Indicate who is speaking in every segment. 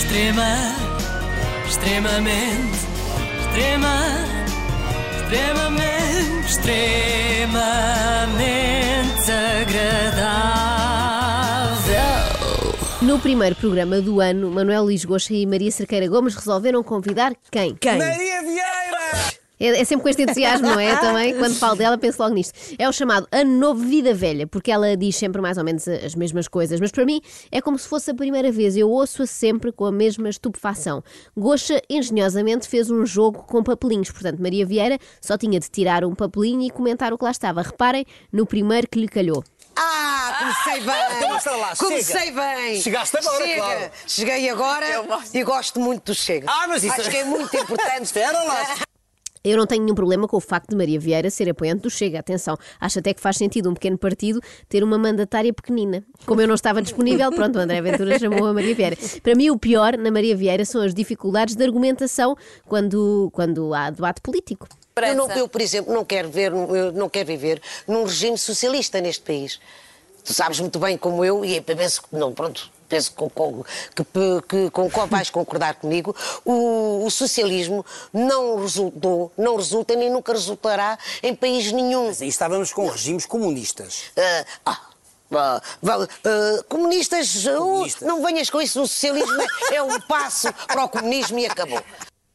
Speaker 1: Extrema, extremamente, extrema, extremamente, extremamente agradável.
Speaker 2: No primeiro programa do ano, Manuel Lisgocha e Maria Cerqueira Gomes resolveram convidar quem?
Speaker 3: Quem?
Speaker 4: Maria!
Speaker 2: É, é sempre com este entusiasmo, não é? Também, quando falo dela, penso logo nisto. É o chamado Ano Novo Vida Velha, porque ela diz sempre mais ou menos as mesmas coisas, mas para mim é como se fosse a primeira vez. Eu ouço-a sempre com a mesma estupefação. Goxa engenhosamente fez um jogo com papelinhos, portanto, Maria Vieira só tinha de tirar um papelinho e comentar o que lá estava. Reparem no primeiro que lhe calhou.
Speaker 3: Ah, comecei bem!
Speaker 4: então mostra lá,
Speaker 3: comecei
Speaker 4: chega.
Speaker 3: bem!
Speaker 4: Chegaste agora,
Speaker 3: Chega.
Speaker 4: claro.
Speaker 3: Cheguei agora e gosto muito do Chega.
Speaker 4: Ah, mas isso-
Speaker 3: Acho que é muito importante.
Speaker 4: Espera lá.
Speaker 2: Eu não tenho nenhum problema com o facto de Maria Vieira ser apoiante do Chega. Atenção, acho até que faz sentido um pequeno partido ter uma mandatária pequenina. Como eu não estava disponível, pronto, o André Ventura chamou a Maria Vieira. Para mim, o pior na Maria Vieira são as dificuldades de argumentação quando, quando há debate político.
Speaker 3: Eu, não- eu, por exemplo, não quero, ver, eu não quero viver num regime socialista neste país. Tu sabes muito bem como eu, e penso que não, pronto, penso que, com- que, que, vais concordar comigo, o, o socialismo não resultou, não resulta nem nunca resultará em país nenhum.
Speaker 4: Aí estávamos com regimes comunistas.
Speaker 3: Ah, ah, vale, ah, comunistas, uh,
Speaker 4: Comunistas.
Speaker 3: não venhas com isso, o socialismo é- é um passo para o comunismo e acabou.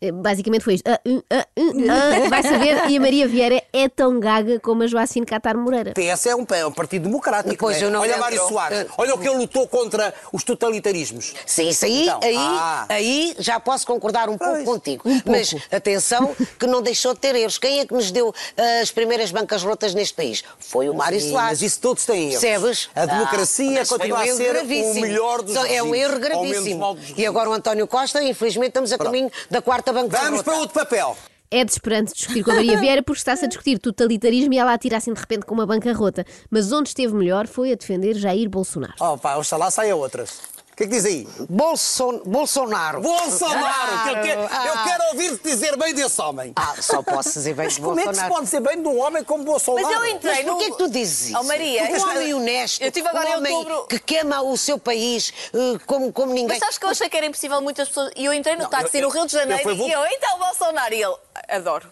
Speaker 2: Eh, Basicamente foi isto. Ah, hum, ah, hum, ah, vai saber, e a Maria Vieira é tão gaga como a Joacine Catar Moreira.
Speaker 4: PS é um, é um partido democrático.
Speaker 3: Pois,
Speaker 4: é?
Speaker 3: não
Speaker 4: Olha
Speaker 3: lembro.
Speaker 4: Mário Soares,
Speaker 3: Eu-
Speaker 4: olha o que ele lutou contra os totalitarismos.
Speaker 3: Sim, isso aí,
Speaker 4: Então,
Speaker 3: aí,
Speaker 4: ah.
Speaker 3: aí já posso concordar um pouco
Speaker 4: Pois,
Speaker 3: contigo.
Speaker 2: um pouco.
Speaker 3: Mas atenção, que não deixou de ter erros. Quem é que nos deu ah, as primeiras bancas rotas neste país? Foi o Mário
Speaker 4: Sim,
Speaker 3: Soares.
Speaker 4: mas isso todos têm erros.
Speaker 3: Percebes?
Speaker 4: A democracia continua
Speaker 3: um
Speaker 4: a
Speaker 3: erro
Speaker 4: ser
Speaker 3: gravíssimo.
Speaker 4: o melhor dos
Speaker 3: Só É um erro gravíssimo. E agora o António Costa, infelizmente, estamos a caminho da quarta banca
Speaker 4: Vamos para outro papel.
Speaker 2: É desesperante discutir com a Maria Vieira porque está-se a discutir totalitarismo e ela atira assim de repente com uma bancarrota. Mas onde esteve melhor foi a defender Jair Bolsonaro.
Speaker 4: Oh, pá, oxalá saia outras. O que é que diz aí?
Speaker 3: Bolson- Bolsonaro.
Speaker 4: Bolsonaro! que eu, quero, eu
Speaker 3: Ah.
Speaker 4: quero ouvir-te dizer bem desse homem.
Speaker 3: Ah, só posso dizer bem de
Speaker 4: Como é que se
Speaker 3: Bolsonaro.
Speaker 4: pode dizer bem de um homem como Bolsonaro?
Speaker 5: Mas eu entrei
Speaker 3: Mas
Speaker 5: no...
Speaker 3: porquê que tu dizes isso?
Speaker 5: Oh, Maria,
Speaker 3: um
Speaker 5: eu-
Speaker 3: homem honesto,
Speaker 5: Eu tive agora
Speaker 3: um
Speaker 5: em
Speaker 3: homem
Speaker 5: outubro-
Speaker 3: que queima o seu país eh, como, como ninguém.
Speaker 5: Mas sabes que eu achei que era impossível muitas pessoas... E eu entrei no táxi
Speaker 4: eu-
Speaker 5: no Rio de Janeiro
Speaker 4: eu fui vou-
Speaker 5: e eu, então, Bolsonaro. E ele, adoro.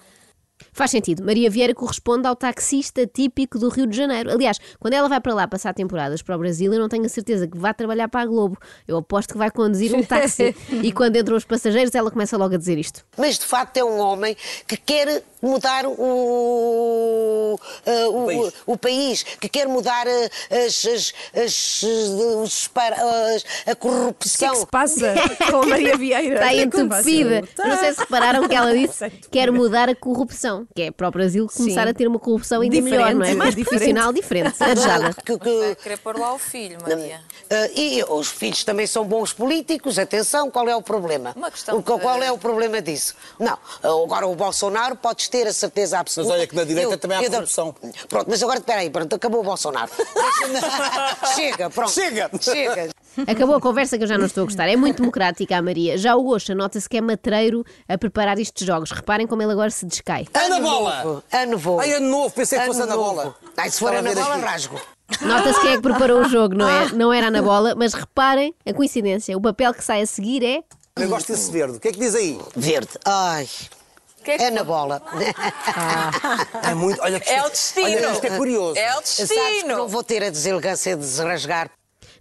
Speaker 2: Faz sentido. Maria Vieira corresponde ao taxista típico do Rio de Janeiro. Aliás, quando ela vai para lá passar temporadas para o Brasil, eu não tenho a certeza que vá trabalhar para a Globo. Eu aposto que vai conduzir um táxi. e quando entram os passageiros, ela começa logo a dizer isto.
Speaker 3: Mas de facto é um homem que quer mudar o, eh, o,
Speaker 4: país.
Speaker 3: O país, que quer mudar eh, as, as, as, as- a
Speaker 6: O que é
Speaker 3: corrupção.
Speaker 6: que se passa com a Maria Vieira?
Speaker 2: Está
Speaker 6: é
Speaker 2: entupida.
Speaker 6: Tá.
Speaker 2: Não sei se repararam que ela disse quer mudar a corrupção, que é para o Brasil começar
Speaker 6: Sim.
Speaker 2: a ter uma corrupção ainda
Speaker 6: Diferente,
Speaker 2: melhor, não é? Mais profissional, diferente, arejada.
Speaker 3: Que- que-
Speaker 5: Querer pôr lá o filho, Maria.
Speaker 3: Eh, e os filhos também são bons políticos, atenção, qual é o problema?
Speaker 5: Uma questão
Speaker 3: O- qual é o problema disso? Não, agora o Bolsonaro podes ter a certeza absoluta.
Speaker 4: Mas olha que na direita também há corrupção.
Speaker 3: Pronto, mas agora espera aí, pronto, acabou o Bolsonaro. Chega, pronto.
Speaker 4: Chega.
Speaker 3: Chega.
Speaker 2: Acabou a conversa que eu já não estou a gostar. É muito democrática a Maria. Já o Goxa nota-se que é matreiro a preparar estes jogos. Reparem como ele agora se descai.
Speaker 4: Ana Bola!
Speaker 3: Ano novo.
Speaker 4: Ai, ano novo, pensei que fosse Ana. Bola.
Speaker 3: Ai, se for Ana Bola, rasgo.
Speaker 2: Nota-se quem é que preparou o jogo, não é? Não era Ana Bola, mas reparem a coincidência. O papel que sai a seguir é.
Speaker 4: Eu gosto desse verde. O que é que diz aí?
Speaker 3: Verde. Ai.
Speaker 5: Que é que
Speaker 3: É na bola.
Speaker 4: É muito. Olha que
Speaker 5: É
Speaker 4: isto-
Speaker 5: o destino.
Speaker 4: Olha, isto é curioso.
Speaker 5: É o
Speaker 3: que não
Speaker 5: destino.
Speaker 3: vou ter a deselegância de desrasgar.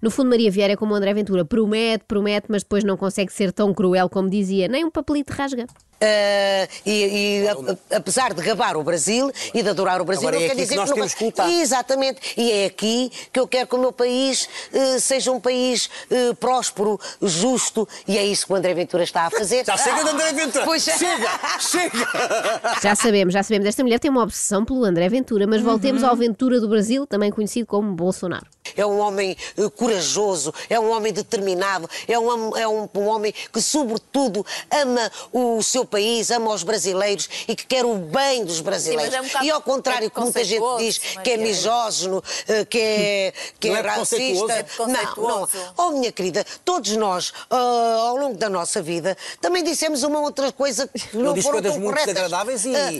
Speaker 2: No fundo, Maria Vieira é como o André Ventura. Promete, promete, mas depois não consegue ser tão cruel como dizia. Nem um papelito rasga.
Speaker 3: Ah, e e, a- apesar de gabar o Brasil e de adorar o Brasil,
Speaker 4: Agora
Speaker 3: não
Speaker 4: é
Speaker 3: quer
Speaker 4: aqui que
Speaker 3: dizer
Speaker 4: nós
Speaker 3: não
Speaker 4: temos
Speaker 3: vai-
Speaker 4: que lutar.
Speaker 3: Exatamente. E é aqui que eu quero que o meu país eh, seja um país eh, próspero, justo, e é isso que o André Ventura está a fazer.
Speaker 4: Já chega de André Ventura!
Speaker 3: Pois é.
Speaker 4: Chega! Chega!
Speaker 2: Já sabemos, já sabemos. Esta mulher tem uma obsessão pelo André Ventura, mas voltemos ao Ventura do Brasil, também conhecido como Bolsonaro.
Speaker 3: É um homem eh, corajoso, é um homem determinado, é um, é um, um homem que, sobretudo, ama o seu país, ama os brasileiros e que quer o bem dos brasileiros.
Speaker 5: mas é um
Speaker 3: e ao contrário, que muita gente diz
Speaker 5: preconceituoso,
Speaker 3: que é misógino, eh, que é, que
Speaker 4: Não
Speaker 3: é
Speaker 4: é
Speaker 3: racista.
Speaker 4: É
Speaker 3: não, não. Oh, minha querida, todos nós, ah, ao longo da nossa vida, também dissemos uma outra coisa que não foram tão
Speaker 4: muito
Speaker 3: corretas.
Speaker 4: desagradáveis e-
Speaker 3: Ah,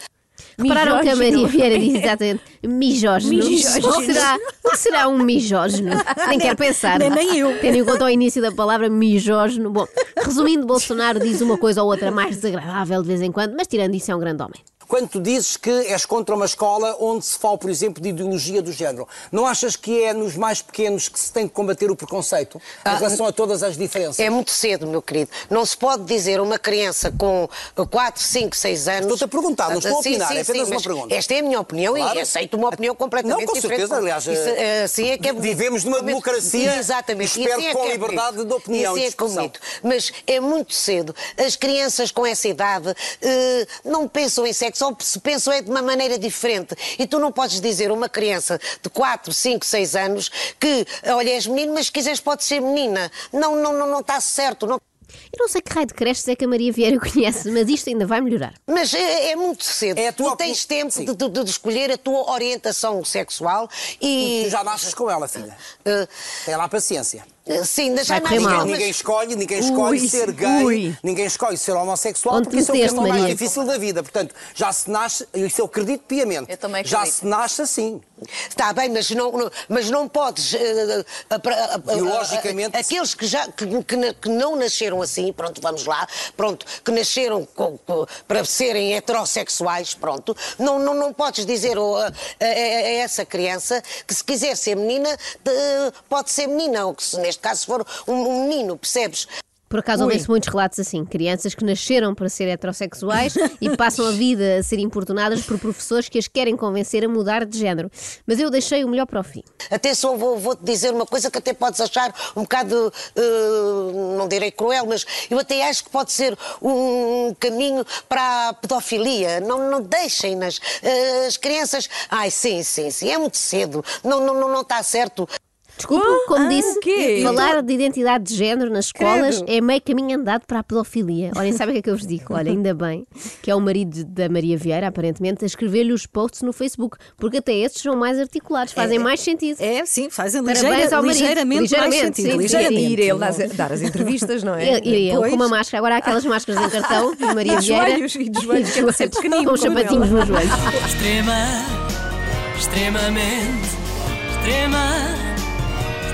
Speaker 2: Repararam que a. Maria Vieira diz exatamente mijógeno.
Speaker 6: Mijógino.
Speaker 2: O que será, o será um mijógeno? Nem quero pensar.
Speaker 6: nem- nem eu.
Speaker 2: Tendo em conta o início da palavra mijógeno. Bom, resumindo, Bolsonaro diz uma coisa ou outra mais desagradável de vez em quando, mas tirando isso é um grande homem.
Speaker 4: Quando tu dizes que és contra uma escola onde se fala, por exemplo, de ideologia do género, não achas que é nos mais pequenos que se tem que combater o preconceito em relação a todas as diferenças?
Speaker 3: É muito cedo, meu querido. Não se pode dizer uma criança com 4, 5, 6 anos.
Speaker 4: Estou-te a perguntar, não estou a
Speaker 3: Sim,
Speaker 4: opinar,
Speaker 3: sim,
Speaker 4: é apenas
Speaker 3: sim,
Speaker 4: uma pergunta.
Speaker 3: Esta é a minha opinião
Speaker 4: Claro.
Speaker 3: e aceito uma opinião completamente
Speaker 4: Não, com
Speaker 3: diferente.
Speaker 4: certeza, aliás,
Speaker 3: Isso, assim é que é
Speaker 4: vivemos numa democracia,
Speaker 3: Exatamente.
Speaker 4: espero
Speaker 3: Isso é
Speaker 4: com
Speaker 3: que é
Speaker 4: liberdade
Speaker 3: bonito.
Speaker 4: de opinião
Speaker 3: Isso é
Speaker 4: expressão.
Speaker 3: bonito. Mas é muito cedo. As crianças com essa idade eh, não pensam em sexo, ou se pensam é de uma maneira diferente. E tu não podes dizer a uma criança de 4, 5, 6 anos que, olha, és menino, mas se quiseres pode ser menina. Não, não, não, não está certo. Não...
Speaker 2: Eu não sei que raio de creches é que a Maria Vieira conhece, mas isto ainda vai melhorar.
Speaker 3: Mas é, é muito cedo.
Speaker 4: É
Speaker 3: tu tens tempo de, de- de escolher a tua orientação sexual e.
Speaker 4: Tu já nasces com ela, filha.
Speaker 3: eh,
Speaker 4: Tem lá paciência.
Speaker 3: eh, sim, já
Speaker 2: correr
Speaker 3: nasci,
Speaker 2: mal.
Speaker 3: mas-
Speaker 4: Ninguém escolhe, ninguém escolhe
Speaker 6: Ui,
Speaker 4: ser gay,
Speaker 6: ui.
Speaker 4: ninguém escolhe ser homossexual,
Speaker 2: Onde
Speaker 4: porque isso é o caminho mais
Speaker 2: Maria?
Speaker 4: difícil da vida. Portanto, já se nasce, isso eu acredito piamente.
Speaker 5: Eu também
Speaker 4: Já
Speaker 5: acredito.
Speaker 4: se nasce assim.
Speaker 3: Está bem, mas não, não- mas não podes. eh, eh, pra- eh, eh,
Speaker 4: Biologicamente-
Speaker 3: eh, Aqueles que, já, que, que que não nasceram assim, pronto, vamos lá, pronto, que nasceram com- com- para serem heterossexuais, pronto, não, não, não podes dizer oh, a, a- a- a essa criança que se quiser ser menina, de- pode ser menina, ou que se neste caso for um, um menino, percebes?
Speaker 2: Por acaso ouvem-se muitos relatos assim, crianças que nasceram para ser heterossexuais e passam a vida a ser importunadas por professores que as querem convencer a mudar de género. Mas eu deixei o melhor para o fim.
Speaker 3: Atenção, vou- vou-te dizer uma coisa que até podes achar um bocado, eh, não direi cruel, mas eu até acho que pode ser um caminho para a pedofilia. Não, não deixem-nas. Eh, as crianças. Ai, sim, sim, sim, é muito cedo. Não, não, não, não está certo.
Speaker 2: Desculpa,
Speaker 6: Ah,
Speaker 2: como
Speaker 6: ah,
Speaker 2: disse,
Speaker 6: quê?
Speaker 2: falar de identidade de género nas escolas
Speaker 6: Credo.
Speaker 2: é meio caminho andado para a pedofilia. Olhem, sabem o que é que eu vos digo? Olha, ainda bem que é o marido da Maria Vieira, aparentemente, a escrever-lhe os posts no Facebook, porque até esses são mais articulados, fazem mais sentido.
Speaker 6: É, sim, fazem
Speaker 2: Parabéns
Speaker 6: ligeira,
Speaker 2: ao marido.
Speaker 6: ligeiramente,
Speaker 2: Ligeiramente,
Speaker 6: mais sentido.
Speaker 2: sim, sim.
Speaker 6: ligeiramente.
Speaker 7: Ir ele dar, dar as entrevistas, não é?
Speaker 2: E e eu com uma máscara, agora há aquelas máscaras em cartão de Maria
Speaker 6: E de
Speaker 2: Vieira.
Speaker 6: joelhos, e joelhos, que é para ser pequenino
Speaker 2: Com sapatinhos nos joelhos.
Speaker 1: Extrema, extremamente, extrema,